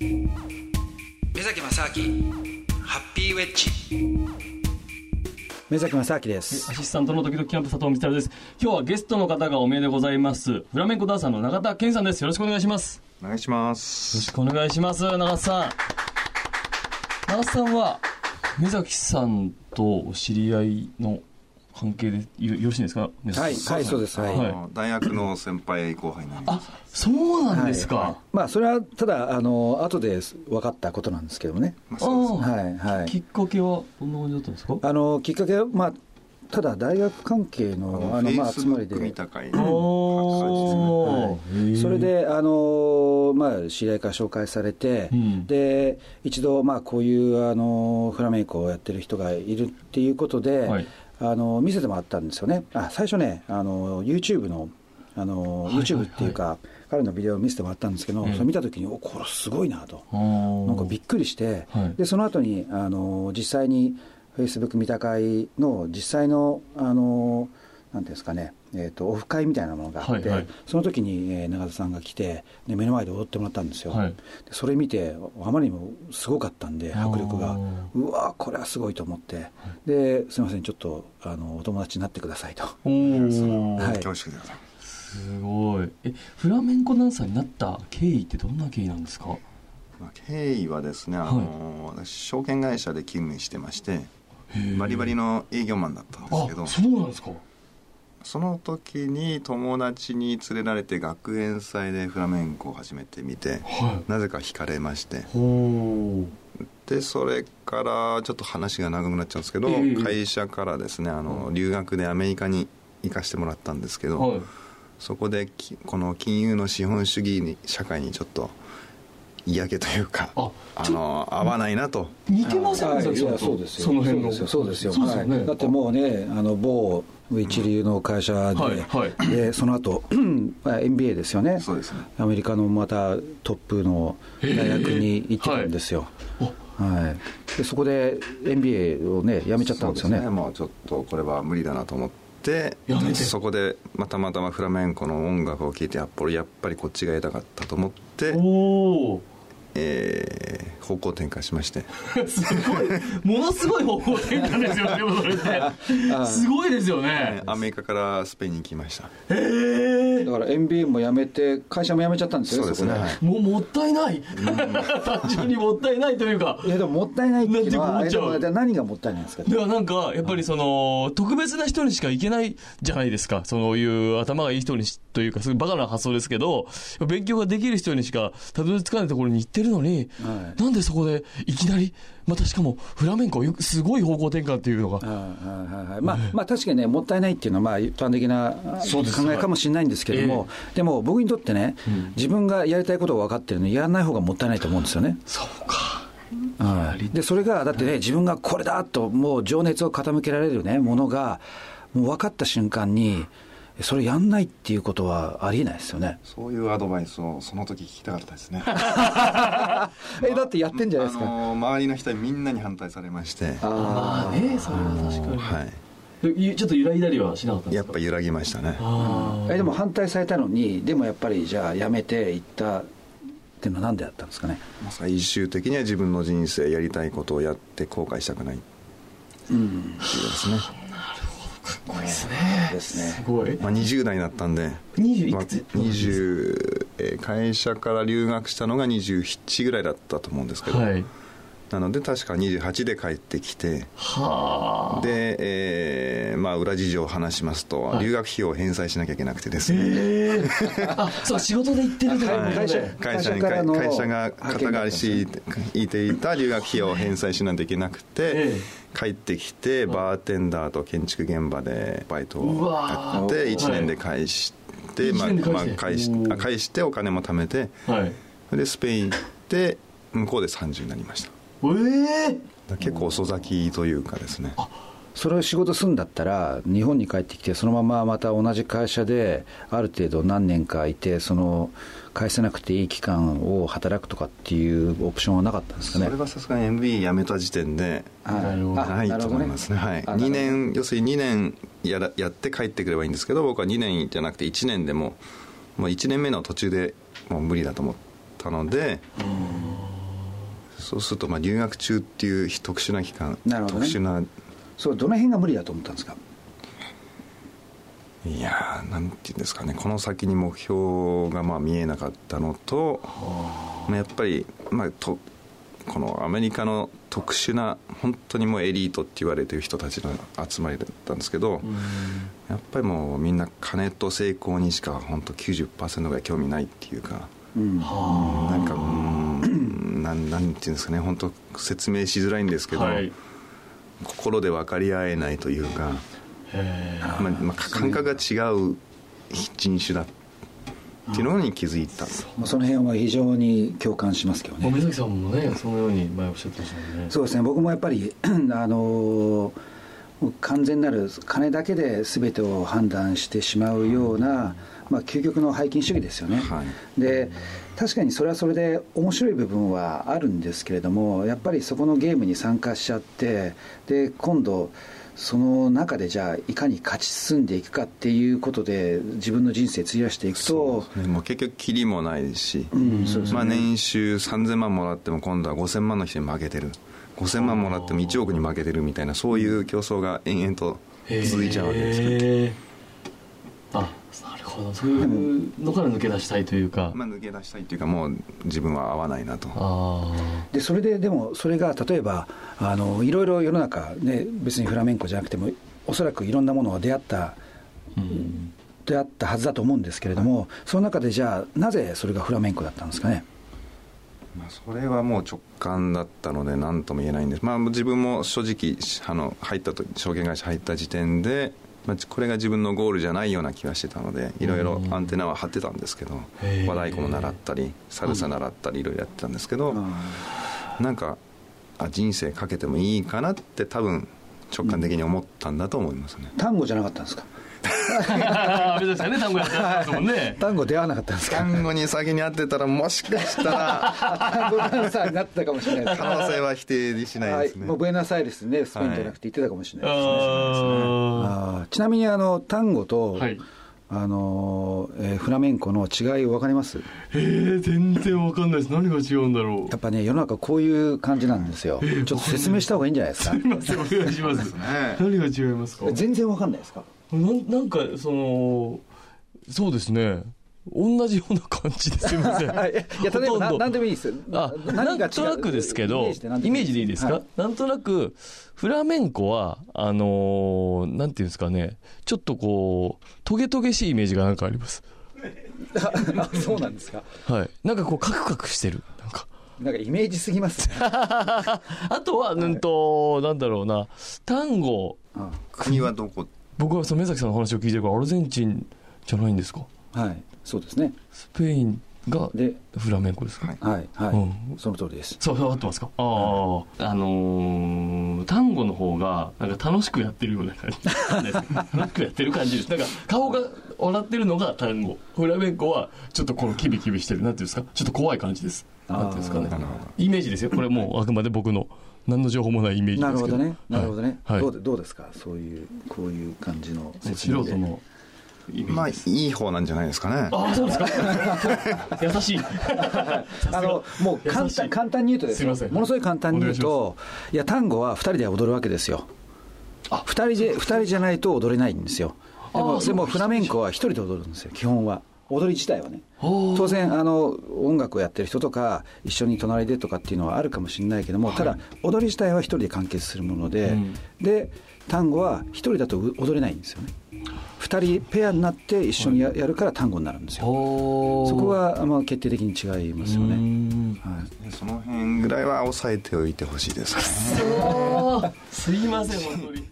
目崎正明ハッピーウェッジ。目崎正明です。アシスタントの時々キャンプ佐藤光です。今日はゲストの方がお見えでございます。フラメンコダンサーの永田健さんです。よろしくお願いします。お願いします。よろしくお願いします。永田さん。永田さんは目崎さんとお知り合いの関係でよよろしいですか？はい、はい、そうです。はい。大学の先輩後輩になります。あ、そうなんですか。はい、まあ、それはただ、あの、後で分かったことなんですけどもね。まあ、そうですね。はい、はい。きっかけはどんな感じだったんですか？あの、きっかけは、まあ、ただ大学関係のあのまあ集まりで、それであのまあ知り合いから紹介されて、うん、で一度まあこういうあのフラメンコをやってる人がいるっていうことで、はい、あの見せてもらったんですよね。あ最初ねあの YouTube のあの、はい、YouTube っていうか、彼のビデオを見せてもらったんですけど、それ見たときに、おこれすごいなと、なんかびっくりして、はい、でその後にあに実際にフェイスブック見た会の実際の、あのなんていうんですかね、えーと、オフ会みたいなものがあって、はいはい、その時に、えー、永田さんが来てで目の前で踊ってもらったんですよ、はい、でそれ見てあまりにもすごかったんで迫力が。うわこれはすごいと思って、ですみませんちょっとあのお友達になってくださいと。おお、はい、恐縮でございますすごい。えフラメンコダンサーになった経緯ってどんな経緯なんですか、まあ、経緯はですねあの、はい、私証券会社で勤務してましてバリバリの営業マンだったんですけど。そうなんですかその時に友達に連れられて学園祭でフラメンコを始めてみて、はい、なぜか惹かれまして。でそれからちょっと話が長くなっちゃうんですけど、えー、会社からですねあの留学でアメリカに行かしてもらったんですけど、はい、そこでこの金融の資本主義に社会にちょっと嫌気というかあの合わないなと。似てませんね、そうですよ。その辺の。そうですよ、はい、だってもうねあの某一流の会社で、はいはい、でその後 MBA ですよね。そうですね。アメリカのまたトップの大学に行ってたんですよ、はい、でそこで MBA をね辞めちゃったんですよね。ね。もうちょっとこれは無理だなと思ってそこでまたまたまフラメンコの音楽を聴いてやっぱりやっぱりこっちがやりたかったと思っておおえー、方向転換しまして。すごい。ものすごい方向転換ですよねでもそれってすごいですよね。アメリカからスペインに来ました。へえだから MBA も辞めて会社も辞めちゃったんですよそうですね、はい、ももったいない、単純にもったいないというか。いやでももったいないっていうのは何がもったいないんですかではなんかやっぱりその特別な人にしか行けないじゃないですか。そういう頭がいい人にというかすごいバカな発想ですけど勉強ができる人にしかたどり着かないところに行ってるのに、はい、なんでそこでいきなり、またしかもフラメンコ、すごい方向転換っていうのが。まあ、まあ確かにね、もったいないっていうのは、まあ、一般的な考えかもしれないんですけれども、えー、でも僕にとってね、うん、自分がやりたいことが分かってるのに、やらない方がもったいないと思うんですよね。そうか。はい、でそれがだってね、自分がこれだと、もう情熱を傾けられる、ね、ものが、もう分かった瞬間に、それやんないっていうことはありえないですよね。そういうアドバイスをその時聞きたかったですね。えだってやってんじゃないですか、あのー、周りの人にみんなに反対されまして。ああねそれは確かに。はい。ちょっと揺らいだりはしなかったやっぱ揺らぎましたね。えでも反対されたのにでもやっぱりじゃあやめていったっていうのは何でだったんですかね、まあ、最終的には自分の人生やりたいことをやって後悔したくないうん、っていうですね。かっこいいですねですね。すごい、まあ、20代になったんで。20いくつ、まあ、20、えー、会社から留学したのが27ぐらいだったと思うんですけど、はい、なので確か28で帰ってきてはで、えーまあ、裏事情を話しますと、はい、留学費用を返済しなきゃいけなくてですね、えー、あそう仕事で行ってるとか、会社会社に会社が肩代わりしていていた留学費用を返済しないといけなくて、えー帰ってきてバーテンダーと建築現場でバイトをやって1年で返して、まあ、まあ、返し返してお金も貯めて、はい、でスペイン行って向こうで30になりましたええー、結構遅咲きというかですね。それを仕事するんだったら日本に帰ってきてそのまままた同じ会社である程度何年かいてその返せなくていい期間を働くとかっていうオプションはなかったんですかね。それはさすがに MB 辞めた時点でないと思いますね。ね、はい、2年要するに2年やらやって帰ってくればいいんですけど僕は2年じゃなくて1年でももう1年目の途中でもう無理だと思ったのでそうするとまあ留学中っていう特殊な期間なるほど、ね、特殊なそうどの辺が無理だと思ったんですか？いやーなんていうんですかね。この先に目標がまあ見えなかったのと、まあ、やっぱり、まあ、とこのアメリカの特殊な本当にもうエリートって言われてる人たちの集まりだったんですけどやっぱりもうみんな金と成功にしか本当90%ぐらい興味ないっていうか、うん、なんかうんなんなんていうんですかね本当説明しづらいんですけど、はい、心で分かり合えないというか。まあまあ、感覚が違う人種だっていうのに気づいた、う。ん、その辺は非常に共感しますけどね。目崎さんもねそのように前おっしゃってましたね。そうですね。僕もやっぱり あの完全なる金だけで全てを判断してしまうような、まあ、究極の背筋主義ですよね、はい、で確かにそれはそれで面白い部分はあるんですけれどもやっぱりそこのゲームに参加しちゃってで今度その中でじゃあいかに勝ち進んでいくかっていうことで自分の人生費やしていくと、ね、もう結局きりもないし、うんね、まあ、年収3000万もらっても今度は5000万の人に負けてる。5000万もらっても1億に負けてるみたいなそういう競争が延々と続いちゃうわけですけど。そういうのから抜け出したいというか、まあ、抜け出したいというかもう自分は合わないなと。でそれででもそれが例えばあのいろいろ世の中、ね、別にフラメンコじゃなくてもおそらくいろんなものが出会った、うん、出会ったはずだと思うんですけれども、はい、その中でじゃあなぜそれがフラメンコだったんですかね？まあ、それはもう直感だったので何とも言えないんです、まあ、自分も正直あの入ったと証券会社入った時点でまあ、これが自分のゴールじゃないような気がしてたのでいろいろアンテナは張ってたんですけど和太鼓も習ったりサルサ習ったりいろいろやってたんですけどなんかあ人生かけてもいいかなって多分直感的に思ったんだと思いますね、単語じゃなかったんですか？あれですかね単語やってたんですもんね。単語出会わなかったんですか？単語に先に会ってたらもしかしたら単語ダンサーになったかもしれない可能性は否定しないですね、はい、もうブエナスアイレスねスペインじゃなくて言ってたかもしれないですね、はい、ちなみにあの単語と、はいあのえー、フラメンコの違い分かります？えー、全然分かんないです。何が違うんだろう。やっぱね世の中こういう感じなんですよ、えー、ちょっと説明した方がいいんじゃないですか？すいませんお願いします。何が違いますか？全然分かんないですか？ななんかそのそうですね同じような感じですみません。い。や、例えば何でもいいです。あ、なんとなくですけど、イメージでいいですか、はい、なんとなく、フラメンコは、あのー、なんていうんですかね、ちょっとこう、トゲトゲしいイメージがなんかあります。あ、そうなんですか？はい。なんかこう、カクカクしてる。なんか。なんかイメージすぎます、ね、あとは、うんと、なんだろうな、単語。国はどこ？僕はその目崎さんの話を聞いてるからアルゼンチンじゃないんですか？はいそうですね。スペインがでフラメンコですか？はい。はい、うん、その通りです。そう合ってますか？ああ、あのー、単語の方がなんか楽しくやってるような感じ。楽しくやってる感じです。なんか顔が笑ってるのが単語。フラメンコはちょっとこのキビキビしてる。なんていうんですか？ちょっと怖い感じです。なんていうんですかね。イメージですよ。これもうあくまで僕の何の情報もないイメージですけど。なるほどね。なるほどね、はい、どうどうですか？そういうこういう感じの素人のまあいい方なんじゃないですかね。ああそうですか。優しい。あのもう簡単簡単に言うとですよものすごい簡単に言うといや単語は2人で踊るわけですよ。あ。2人で2人じゃないと踊れないんですよ。でもでもフラメンコは1人で踊るんですよ基本は。踊り自体はね。当然あの音楽をやってる人とか一緒に隣でとかっていうのはあるかもしれないけども、はい、ただ踊り自体は一人で完結するもので、うん、で単語は一人だと踊れないんですよね二人ペアになって一緒にや,、るから単語になるんですよ。そこはまあ決定的に違いますよね、はい、その辺ぐらいは押さえておいてほしいですね。すいません本当に